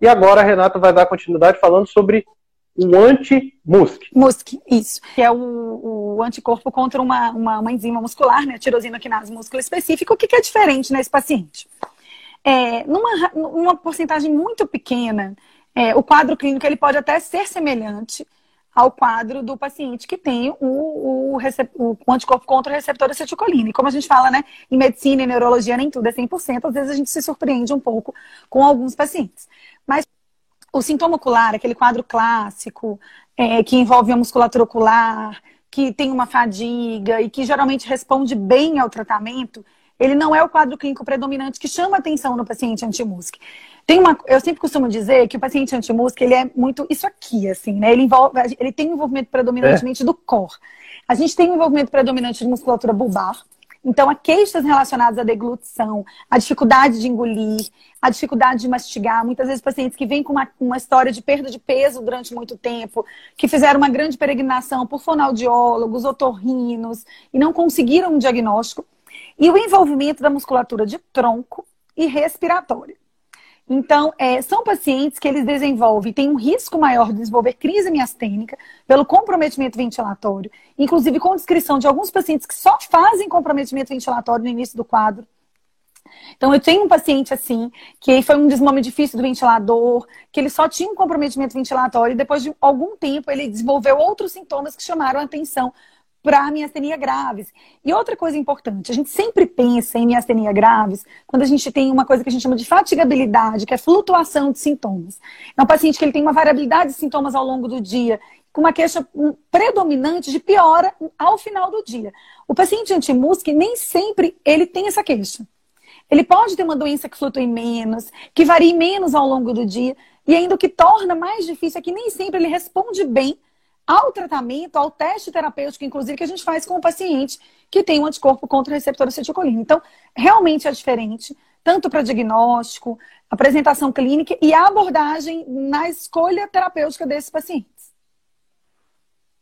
E agora a Renata vai dar continuidade falando sobre o anti-MUSC. MUSC, isso. Que é o, o anticorpo contra uma, uma, uma, enzima muscular, né? Tirosina quinase músculo específico. O que, que é diferente nesse paciente? É, numa, numa porcentagem muito pequena, é, o quadro clínico ele pode até ser semelhante ao quadro do paciente que tem o, o, o, anticorpo contra o receptor acetilcolina. E como a gente fala, né, em medicina e neurologia nem tudo é 100%, às vezes a gente se surpreende um pouco com alguns pacientes. Mas o sintoma ocular, aquele quadro clássico, é, que envolve a musculatura ocular, que tem uma fadiga e que geralmente responde bem ao tratamento, ele não é o quadro clínico predominante que chama atenção no paciente anti-MUSC. Tem uma, eu sempre costumo dizer que o paciente anti-MUSC, ele é muito isso aqui, assim, né? Ele, envolve, ele tem um envolvimento predominantemente é. do core. A gente tem um envolvimento predominante de musculatura bulbar. Então, há queixas relacionadas à deglutição, à dificuldade de engolir, à dificuldade de mastigar. Muitas vezes, pacientes que vêm com uma, uma história de perda de peso durante muito tempo, que fizeram uma grande peregrinação por fonoaudiólogos, otorrinos, e não conseguiram um diagnóstico. E o envolvimento da musculatura de tronco e respiratória. Então, é, são pacientes que eles desenvolvem, têm um risco maior de desenvolver crise miastênica pelo comprometimento ventilatório, inclusive com descrição de alguns pacientes que só fazem comprometimento ventilatório no início do quadro. Então, eu tenho um paciente assim, que foi um desmame difícil do ventilador, que ele só tinha um comprometimento ventilatório e depois de algum tempo ele desenvolveu outros sintomas que chamaram a atenção para miastenia graves. E outra coisa importante, a gente sempre pensa em miastenia graves quando a gente tem uma coisa que a gente chama de fatigabilidade, que é flutuação de sintomas. É um paciente que ele tem uma variabilidade de sintomas ao longo do dia, com uma queixa predominante de piora ao final do dia. O paciente anti-MUSC nem sempre ele tem essa queixa. Ele pode ter uma doença que flutue menos, que varie menos ao longo do dia, e ainda o que torna mais difícil é que nem sempre ele responde bem ao tratamento, ao teste terapêutico, inclusive, que a gente faz com o paciente que tem um anticorpo contra o receptor acetilcolina. Então, realmente é diferente, tanto para diagnóstico, apresentação clínica e a abordagem na escolha terapêutica desses pacientes.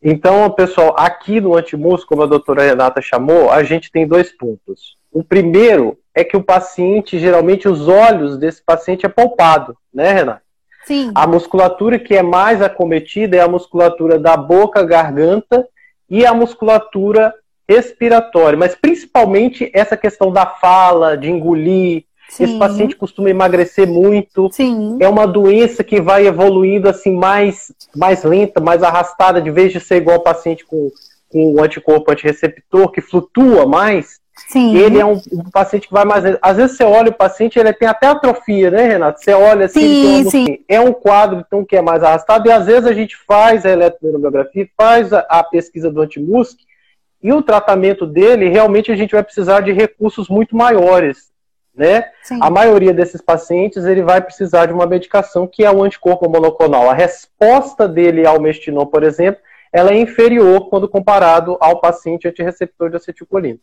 Então, pessoal, aqui no Antimus, como a doutora Renata chamou, a gente tem dois pontos. O primeiro é que o paciente, geralmente, os olhos desse paciente é palpado, né, Renata? Sim. A musculatura que é mais acometida é a musculatura da boca, garganta e a musculatura respiratória, mas principalmente essa questão da fala, de engolir. Sim. Esse paciente costuma emagrecer muito. Sim. É uma doença que vai evoluindo assim mais, mais lenta, mais arrastada, de vez de ser igual ao paciente com, com o anticorpo antireceptor, que flutua mais. Sim. Ele é um, um, paciente que vai mais. Às vezes você olha o paciente, ele tem até atrofia, né, Renato? Você olha assim, sim, sim. Assim, é um quadro então, que é mais arrastado, e às vezes a gente faz a eletromiografia, faz a, a pesquisa do antimusc, e o tratamento dele, realmente a gente vai precisar de recursos muito maiores. Né? Sim. A maioria desses pacientes ele vai precisar de uma medicação que é o anticorpo monoclonal. A resposta dele ao mestinon, por exemplo, ela é inferior quando comparado ao paciente antireceptor de acetilcolina.